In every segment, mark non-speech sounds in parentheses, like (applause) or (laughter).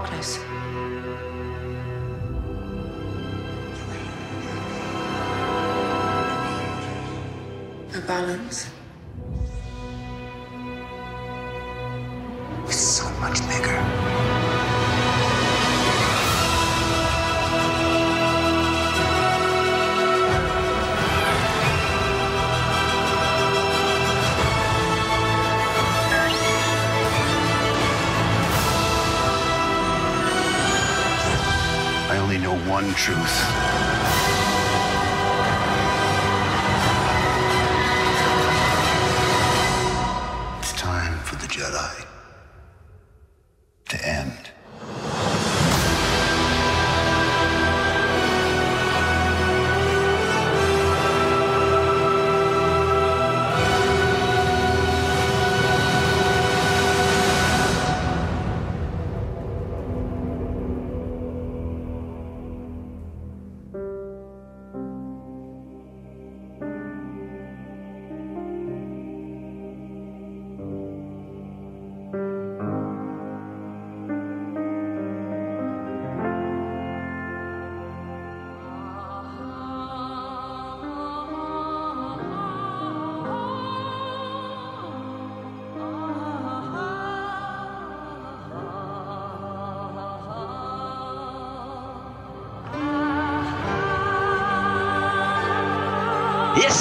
Darkness. A balance. One truth.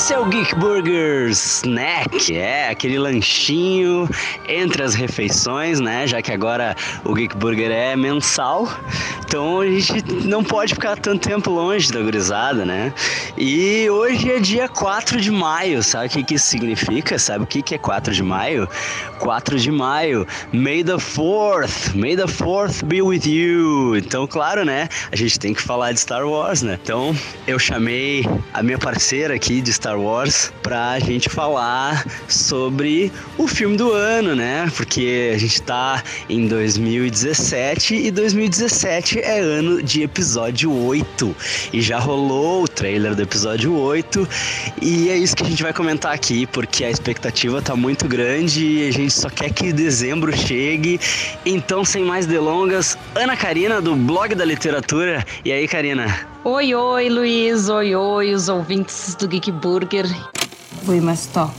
Esse é o Geek Burger Snack, é aquele lanchinho entre as refeições, né? Já que agora o Geek Burger é mensal, então a gente não pode ficar tanto tempo longe da gurizada, né? E hoje é dia 4 de maio, sabe o que, que isso significa? Sabe o que, que é 4 de maio? 4 de maio, May the 4th, May the 4th be with you. Então, claro, né? A gente tem que falar de Star Wars, né? Então, eu chamei a minha parceira aqui de Star Wars pra gente falar sobre o filme do ano, né? Porque a gente tá em 2017 e 2017 é ano de episódio 8 e já rolou o trailer do episódio 8 e é isso que a gente vai comentar aqui, porque a expectativa tá muito grande e a gente só quer que dezembro chegue. Então, sem mais delongas, Ana Karina do blog da literatura. E aí, Karina? Oi, oi, Luiz. Oi, oi, os ouvintes do Geek Burger. We must talk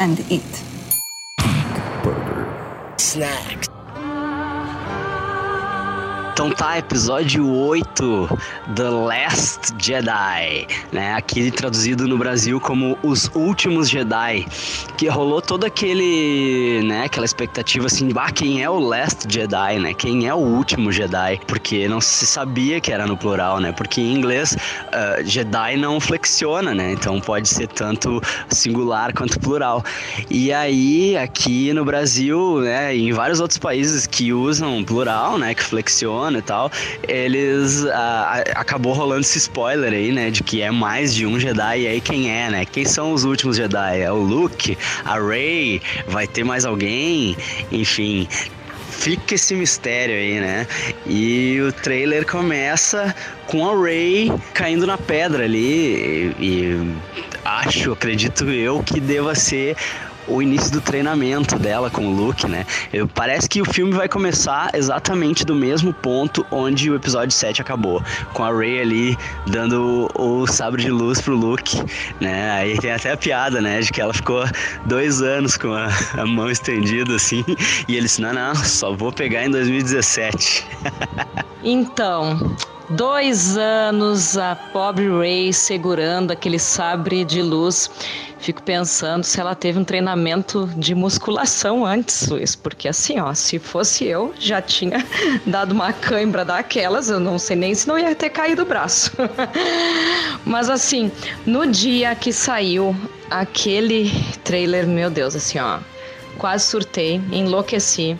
and eat. Então tá, episódio 8, The Last Jedi, né? Aqui traduzido no Brasil como Os Últimos Jedi, que rolou todo aquele, né, aquela expectativa assim, ah, quem é o Last Jedi, né? Quem é o último Jedi? Porque não se sabia que era no plural, né? Porque em inglês uh, Jedi não flexiona, né? Então pode ser tanto singular quanto plural. E aí aqui no Brasil, né, em vários outros países que usam plural, né, que flexiona e tal, eles ah, acabou rolando esse spoiler aí, né, de que é mais de um Jedi e aí quem é, né? Quem são os últimos Jedi? É o Luke, a Rey, vai ter mais alguém? Enfim, fica esse mistério aí, né? E o trailer começa com a Rey caindo na pedra ali e, e acho, acredito eu, que deva ser o início do treinamento dela com o Luke, né? Eu, parece que o filme vai começar exatamente do mesmo ponto onde o episódio 7 acabou, com a Rey ali dando o, o sabre de luz pro Luke, né? Aí tem até a piada, né, de que ela ficou dois anos com a, a mão estendida assim, e ele disse, não, não, só vou pegar em 2017. (laughs) Então, dois anos a pobre Ray segurando aquele sabre de luz. Fico pensando se ela teve um treinamento de musculação antes, Luiz, porque assim, ó, se fosse eu, já tinha (laughs) dado uma cãibra daquelas, eu não sei nem se não ia ter caído o braço. (laughs) Mas assim, no dia que saiu aquele trailer, meu Deus, assim, ó, quase surtei, enlouqueci.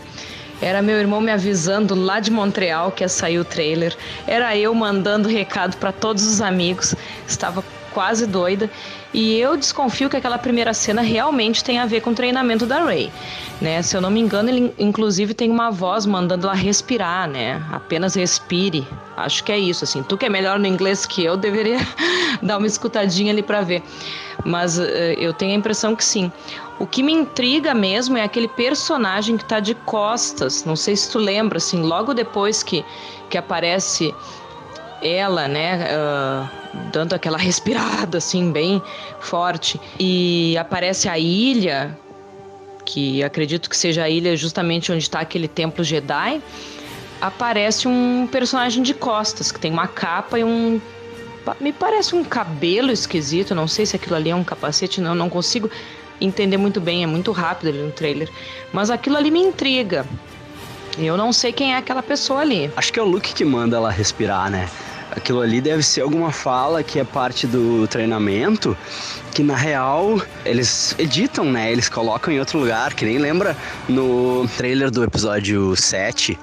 Era meu irmão me avisando lá de Montreal que ia sair o trailer. Era eu mandando recado para todos os amigos. Estava quase doida. E eu desconfio que aquela primeira cena realmente tem a ver com o treinamento da Ray. Né? Se eu não me engano, ele inclusive tem uma voz mandando ela respirar, né? Apenas respire. Acho que é isso, assim. Tu que é melhor no inglês que eu, deveria (laughs) dar uma escutadinha ali para ver. Mas uh, eu tenho a impressão que sim. O que me intriga mesmo é aquele personagem que tá de costas. Não sei se tu lembra, assim, logo depois que, que aparece ela, né, uh, dando aquela (laughs) respirada assim bem forte e aparece a ilha, que acredito que seja a ilha justamente onde está aquele templo Jedi. Aparece um personagem de costas que tem uma capa e um me parece um cabelo esquisito, não sei se aquilo ali é um capacete, não, não consigo entender muito bem, é muito rápido ali no trailer, mas aquilo ali me intriga. Eu não sei quem é aquela pessoa ali. Acho que é o Luke que manda ela respirar, né? Aquilo ali deve ser alguma fala que é parte do treinamento, que na real eles editam, né? Eles colocam em outro lugar, que nem lembra no trailer do episódio 7,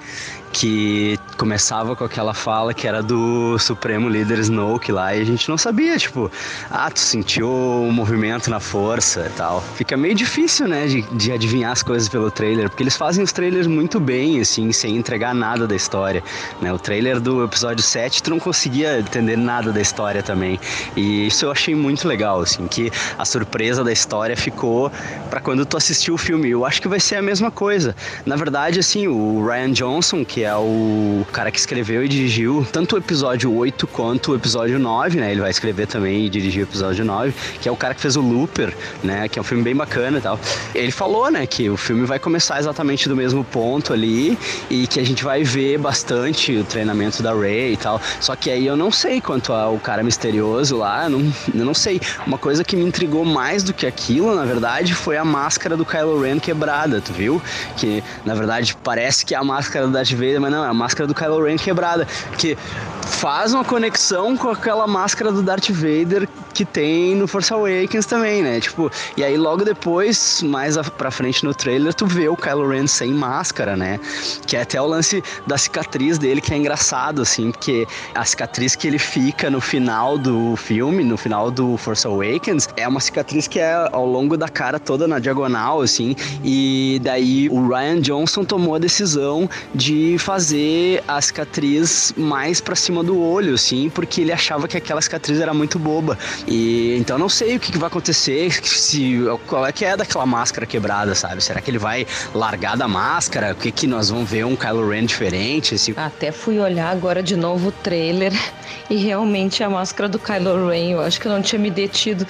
que começava com aquela fala que era do Supremo Líder Snoke lá e a gente não sabia, tipo, ah, tu sentiu o um movimento na força e tal. Fica meio difícil, né, de, de adivinhar as coisas pelo trailer, porque eles fazem os trailers muito bem, assim, sem entregar nada da história, né? O trailer do episódio 7 tu não conseguia entender nada da história também. E isso eu achei muito legal, assim, que a surpresa da história ficou para quando tu assistiu o filme. Eu acho que vai ser a mesma coisa. Na verdade, assim, o Ryan Johnson, que é o cara que escreveu e dirigiu tanto o episódio 8 quanto o episódio 9, né? Ele vai escrever também e dirigir o episódio 9, que é o cara que fez o Looper, né? Que é um filme bem bacana e tal. Ele falou, né, que o filme vai começar exatamente do mesmo ponto ali e que a gente vai ver bastante o treinamento da Ray e tal. Só que aí eu não sei quanto ao cara misterioso lá, não, eu não sei. Uma coisa que me intrigou mais do que aquilo, na verdade, foi a máscara do Kylo Ren quebrada, tu viu? Que na verdade parece que é a máscara do Darth Vader, mas não, é a máscara do Kylo Ren quebrada. Que faz uma conexão com aquela máscara do Darth Vader que tem no Force Awakens também, né? Tipo, e aí logo depois, mais pra frente no trailer, tu vê o Kylo Ren sem máscara, né? Que é até o lance da cicatriz dele que é engraçado, assim, porque a cicatriz que ele fica no final do filme, no final do Force Awakens, é uma cicatriz que é ao longo da cara toda na diagonal, assim, e daí o Ryan Johnson tomou a decisão de fazer a cicatriz mais para cima do olho, assim, porque ele achava que aquela cicatriz era muito boba. E então não sei o que, que vai acontecer, se qual é que é daquela máscara quebrada, sabe? Será que ele vai largar da máscara? O que que nós vamos ver um Kylo Ren diferente? Assim? Até fui olhar agora de novo o trailer (laughs) e realmente a máscara do Kylo Ren, eu acho que eu não tinha me detido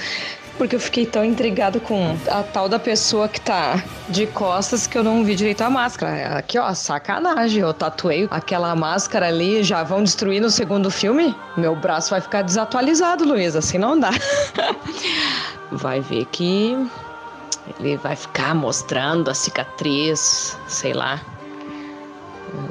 porque eu fiquei tão intrigado com a tal da pessoa que tá de costas que eu não vi direito a máscara. Aqui, ó, sacanagem. Eu tatuei aquela máscara ali, já vão destruir no segundo filme? Meu braço vai ficar desatualizado, Luiz, assim não dá. (laughs) vai ver que ele vai ficar mostrando a cicatriz, sei lá.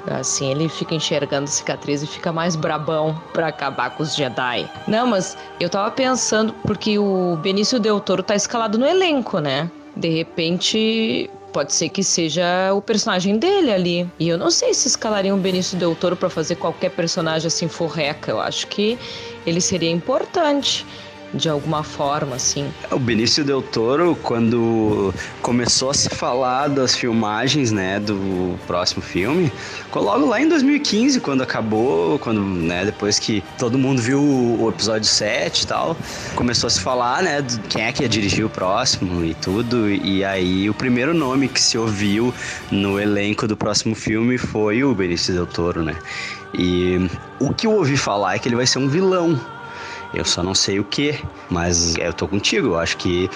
Assim ele fica enxergando cicatriz e fica mais brabão para acabar com os Jedi. Não, mas eu tava pensando, porque o Benício Del Toro tá escalado no elenco, né? De repente, pode ser que seja o personagem dele ali. E eu não sei se escalariam o Benício Del Toro para fazer qualquer personagem assim forreca. Eu acho que ele seria importante de alguma forma, assim. O Benício Del Toro, quando começou a se falar das filmagens, né, do próximo filme, logo lá em 2015, quando acabou, quando, né, depois que todo mundo viu o episódio 7 e tal, começou a se falar, né, de quem é que ia dirigir o próximo e tudo, e aí o primeiro nome que se ouviu no elenco do próximo filme foi o Benício Del Toro, né. E o que eu ouvi falar é que ele vai ser um vilão eu só não sei o que, mas eu tô contigo. Eu acho que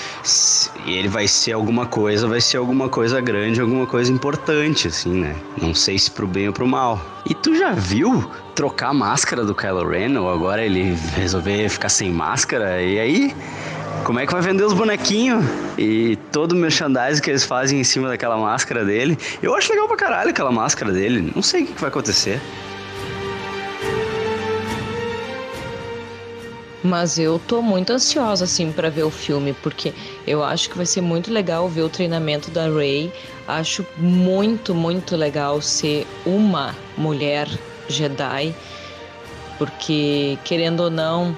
ele vai ser alguma coisa, vai ser alguma coisa grande, alguma coisa importante, assim, né? Não sei se pro bem ou pro mal. E tu já viu trocar a máscara do Kylo Ren ou agora ele resolver ficar sem máscara? E aí? Como é que vai vender os bonequinhos e todo o merchandising que eles fazem em cima daquela máscara dele? Eu acho legal pra caralho aquela máscara dele. Não sei o que vai acontecer. Mas eu tô muito ansiosa assim para ver o filme, porque eu acho que vai ser muito legal ver o treinamento da Rey. Acho muito, muito legal ser uma mulher Jedi, porque querendo ou não,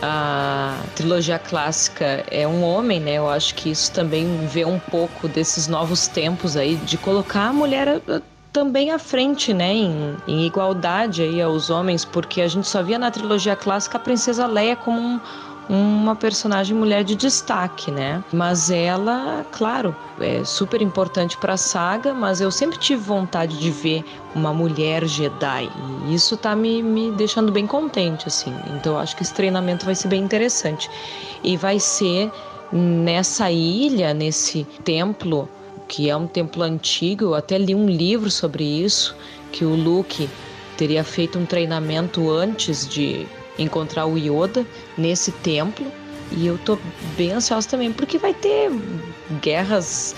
a trilogia clássica é um homem, né? Eu acho que isso também vê um pouco desses novos tempos aí de colocar a mulher também à frente, né, em, em, igualdade aí aos homens, porque a gente só via na trilogia clássica a princesa Leia como um, uma personagem mulher de destaque, né? Mas ela, claro, é super importante para a saga, mas eu sempre tive vontade de ver uma mulher Jedi e isso tá me, me deixando bem contente, assim. Então acho que esse treinamento vai ser bem interessante e vai ser nessa ilha, nesse templo que é um templo antigo. Eu até li um livro sobre isso, que o Luke teria feito um treinamento antes de encontrar o Yoda nesse templo. E eu tô bem ansiosa também, porque vai ter guerras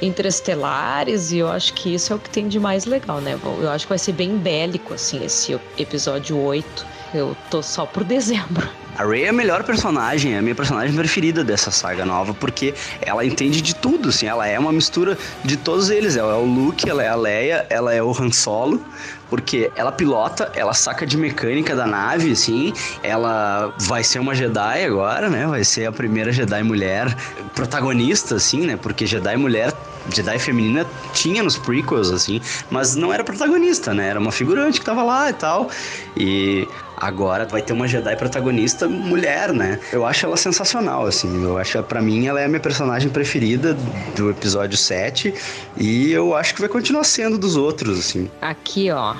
interestelares e eu acho que isso é o que tem de mais legal, né? Eu acho que vai ser bem bélico, assim, esse episódio 8. Eu tô só por (laughs) dezembro. A Rey é a melhor personagem, é a minha personagem preferida dessa saga nova, porque ela entende de tudo, assim, ela é uma mistura de todos eles. Ela é o Luke, ela é a Leia, ela é o Han Solo, porque ela pilota, ela saca de mecânica da nave, assim, ela vai ser uma Jedi agora, né? Vai ser a primeira Jedi mulher protagonista, assim, né? Porque Jedi mulher Jedi feminina tinha nos prequels, assim, mas não era protagonista, né? Era uma figurante que tava lá e tal. E agora vai ter uma Jedi protagonista mulher, né? Eu acho ela sensacional, assim. Eu acho, para mim, ela é a minha personagem preferida do episódio 7 e eu acho que vai continuar sendo dos outros, assim. Aqui, ó.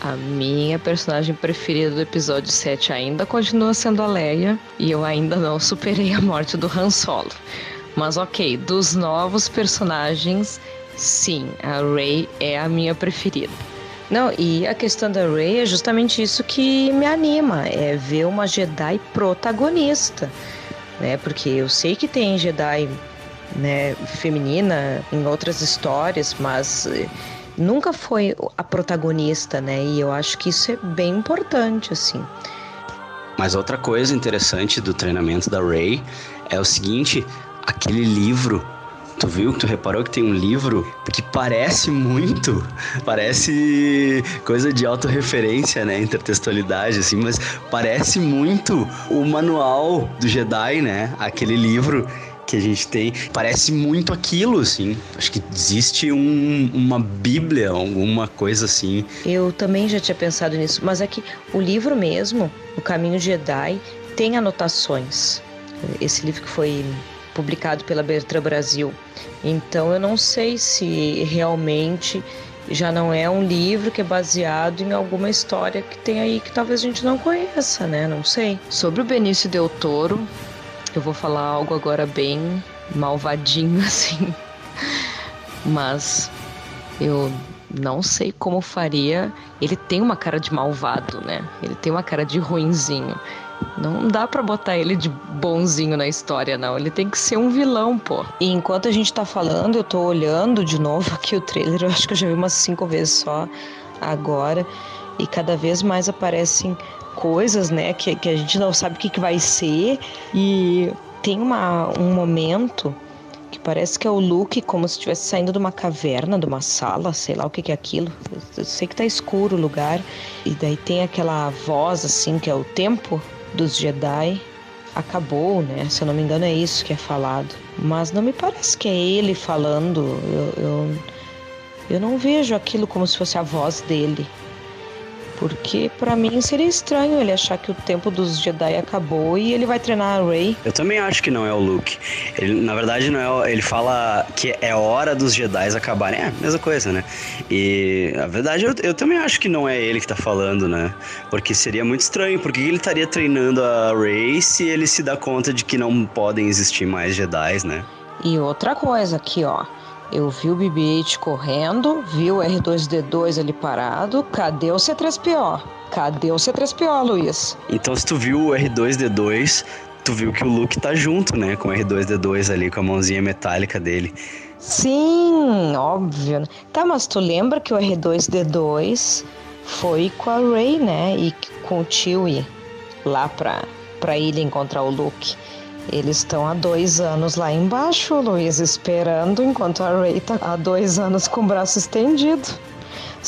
A minha personagem preferida do episódio 7 ainda continua sendo a Leia e eu ainda não superei a morte do Han Solo. Mas ok, dos novos personagens, sim, a Rey é a minha preferida. Não, e a questão da Rey é justamente isso que me anima, é ver uma Jedi protagonista, né? Porque eu sei que tem Jedi, né, feminina em outras histórias, mas eh, nunca foi a protagonista, né? E eu acho que isso é bem importante, assim. Mas outra coisa interessante do treinamento da Rey é o seguinte, aquele livro Tu viu, tu reparou que tem um livro que parece muito, parece coisa de autorreferência, né, intertextualidade, assim, mas parece muito o manual do Jedi, né, aquele livro que a gente tem, parece muito aquilo, assim. Acho que existe um, uma bíblia, alguma coisa assim. Eu também já tinha pensado nisso, mas é que o livro mesmo, O Caminho Jedi, tem anotações. Esse livro que foi publicado pela Bertrand Brasil. Então eu não sei se realmente já não é um livro que é baseado em alguma história que tem aí que talvez a gente não conheça, né? Não sei. Sobre o Benício Del Toro, eu vou falar algo agora bem malvadinho (laughs) assim. Mas eu não sei como faria. Ele tem uma cara de malvado, né? Ele tem uma cara de ruinzinho. Não dá para botar ele de bonzinho na história, não. Ele tem que ser um vilão, pô. E enquanto a gente tá falando, eu tô olhando de novo aqui o trailer. Eu acho que eu já vi umas cinco vezes só agora. E cada vez mais aparecem coisas, né, que, que a gente não sabe o que, que vai ser. E tem uma, um momento que parece que é o Luke como se estivesse saindo de uma caverna, de uma sala, sei lá o que, que é aquilo. Eu sei que tá escuro o lugar. E daí tem aquela voz, assim, que é o tempo dos Jedi acabou, né? Se eu não me engano, é isso que é falado. Mas não me parece que é ele falando. Eu, eu, eu não vejo aquilo como se fosse a voz dele. Porque para mim seria estranho ele achar que o tempo dos Jedi acabou e ele vai treinar a Rey. Eu também acho que não é o Luke. Ele, na verdade, não é. Ele fala que é hora dos Jedi acabarem. É a mesma coisa, né? E a verdade, eu, eu também acho que não é ele que tá falando, né? Porque seria muito estranho. Porque ele estaria treinando a Rey se ele se dá conta de que não podem existir mais Jedi, né? E outra coisa aqui, ó. Eu vi o BB-8 correndo, vi o R2D2 ali parado. Cadê o C3PO? Cadê o C3PO, Luiz? Então, se tu viu o R2D2, tu viu que o Luke tá junto, né? Com o R2D2 ali, com a mãozinha metálica dele. Sim, óbvio. Tá, mas tu lembra que o R2D2 foi com a Rey, né? E com o Chewie lá pra, pra ilha encontrar o Luke. Eles estão há dois anos lá embaixo, Luiz, esperando, enquanto a Ray tá há dois anos com o braço estendido.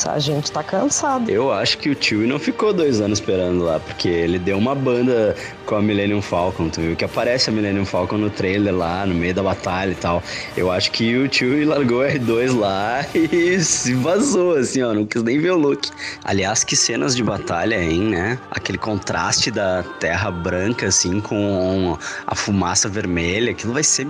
A gente tá cansado. Eu acho que o Chewie não ficou dois anos esperando lá, porque ele deu uma banda com a Millennium Falcon, tu viu que aparece a Millennium Falcon no trailer lá, no meio da batalha e tal. Eu acho que o Chewie largou o R2 lá (laughs) e se vazou, assim, ó, não quis nem ver o look. Aliás, que cenas de batalha, hein, né? Aquele contraste da terra branca, assim, com a fumaça vermelha, aquilo vai ser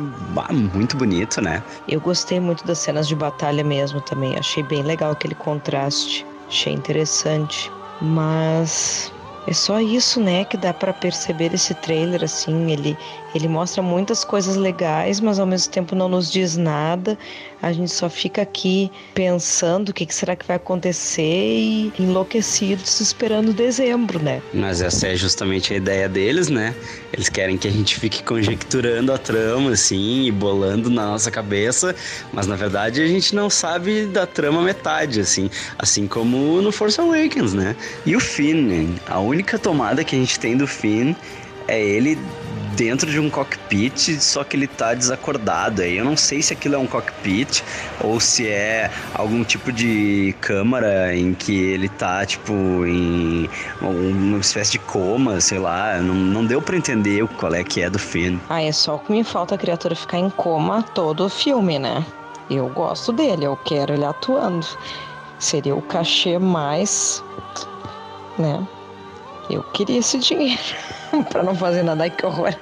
muito bonito, né? Eu gostei muito das cenas de batalha mesmo também, achei bem legal aquele contraste, achei interessante, mas é só isso, né, que dá para perceber esse trailer assim, ele ele mostra muitas coisas legais, mas ao mesmo tempo não nos diz nada. A gente só fica aqui pensando o que, será que vai acontecer e enlouquecidos esperando dezembro, né? Mas essa é justamente a ideia deles, né? Eles querem que a gente fique conjecturando a trama, assim, e bolando na nossa cabeça, mas na verdade a gente não sabe da trama metade, assim, assim como no Force Awakens, né? E o Finn, a única tomada que a gente tem do Finn é ele dentro de um cockpit, só que ele tá desacordado. Aí eu não sei se aquilo é um cockpit ou se é algum tipo de câmara em que ele tá, tipo, em uma espécie de coma, sei lá. Não, não deu para entender qual é que é do Finn. Ah, é só o que me falta a criatura ficar em coma todo o filme, né? Eu gosto dele, eu quero ele atuando. Seria o cachê mais, né? Eu queria esse dinheiro (laughs) para não fazer nada, que horror.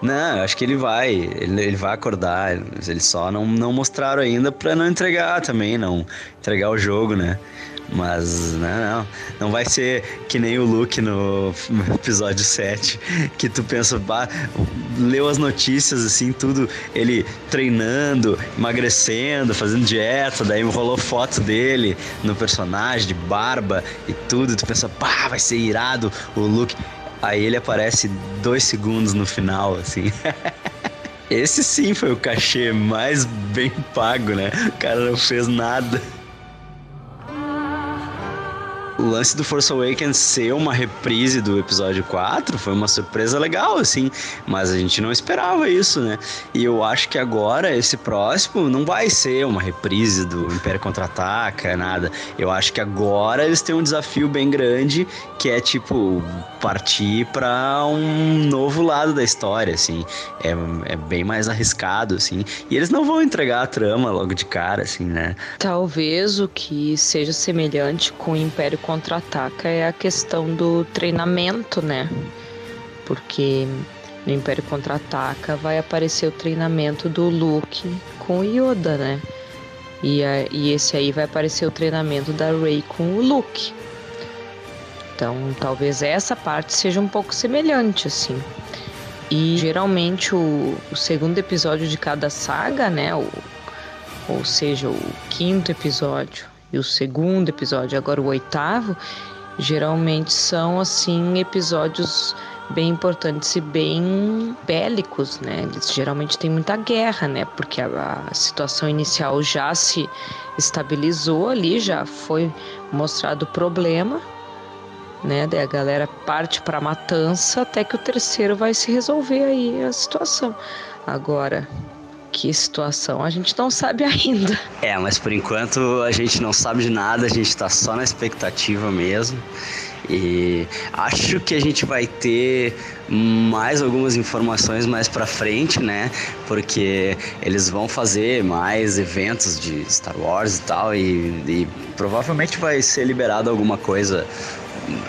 Não, acho que ele vai, ele, ele vai acordar. Eles só não, não mostraram ainda para não entregar também, não entregar o jogo, né? Mas não, não, não vai ser que nem o Luke no (laughs) episódio 7, que tu pensa, bah, leu as notícias assim, tudo, ele treinando, emagrecendo, fazendo dieta, daí rolou foto dele no personagem de barba e tudo, tu pensa, pá, vai ser irado o Luke. Aí ele aparece dois segundos no final, assim. (laughs) Esse sim foi o cachê mais bem pago, né? O cara não fez nada o lance do Force Awakens ser uma reprise do episódio 4 foi uma surpresa legal, assim, mas a gente não esperava isso, né? E eu acho que agora, esse próximo, não vai ser uma reprise do Império Contra-Ataca, nada. Eu acho que agora eles têm um desafio bem grande, que é, tipo, partir para um novo lado da história, assim. É, é bem mais arriscado, assim. E eles não vão entregar a trama logo de cara, assim, né? Talvez o que seja semelhante com o Império contra-ataca é a questão do treinamento, né? Porque no Império Contra-Ataca vai aparecer o treinamento do Luke com Yoda, né? E, a, e esse aí vai aparecer o treinamento da Rey com o Luke. Então, talvez essa parte seja um pouco semelhante, assim. E geralmente o, o segundo episódio de cada saga, né? O, ou seja, o quinto episódio e o segundo episódio, agora o oitavo, geralmente são assim episódios bem importantes e bem bélicos, né? Eles geralmente tem muita guerra, né? Porque a, a, situação inicial já se estabilizou ali, já foi mostrado o problema, né? Daí a galera parte para matança até que o terceiro vai se resolver aí a situação. Agora, que situação, a gente não sabe (laughs) ainda. É, mas por enquanto a gente não sabe de nada, a gente tá só na expectativa mesmo. E acho que a gente vai ter mais algumas informações mais para frente, né? Porque eles vão fazer mais eventos de Star Wars e tal, e, e provavelmente vai ser liberado alguma coisa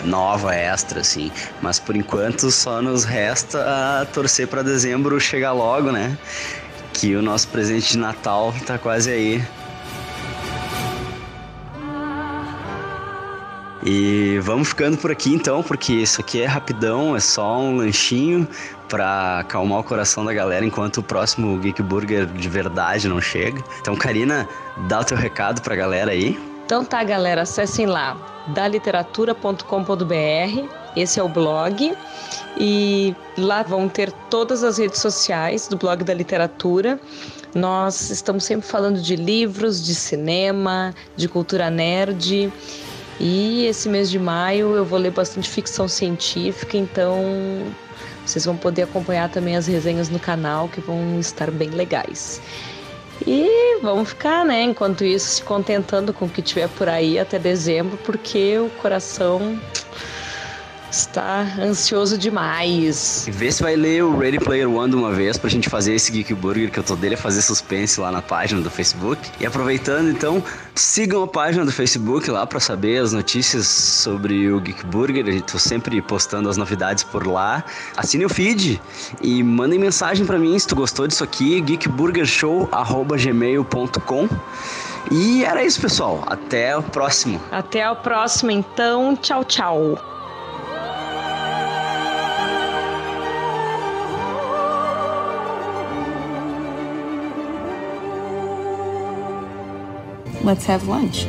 nova extra assim, mas por enquanto só nos resta torcer para dezembro chegar logo, né? Que o nosso presente de Natal tá quase aí. E vamos ficando por aqui então, porque isso aqui é rapidão, é só um lanchinho para acalmar o coração da galera enquanto o próximo Geek Burger de verdade não chega. Então, Karina, dá o teu recado pra galera aí. Então tá, galera, acessem lá daliteratura.com.br. Esse é o blog e lá vão ter todas as redes sociais do blog da literatura. Nós estamos sempre falando de livros, de cinema, de cultura nerd. E esse mês de maio eu vou ler bastante ficção científica, então vocês vão poder acompanhar também as resenhas no canal que vão estar bem legais. E vamos ficar, né, enquanto isso, se contentando com o que tiver por aí até dezembro, porque o coração está ansioso demais. E vê se vai ler o Ready Player One de uma vez pra gente fazer esse Geek Burger que eu tô dele a fazer suspense lá na página do Facebook. E aproveitando, então, sigam a página do Facebook lá para saber as notícias sobre o Geek Burger. Eu tô sempre postando as novidades por lá. Assine o feed e mandem mensagem para mim se tu gostou disso aqui, geekburgershow@gmail.com. E era isso, pessoal. Até o próximo. Até o próximo, então. Tchau, tchau. Let's have lunch.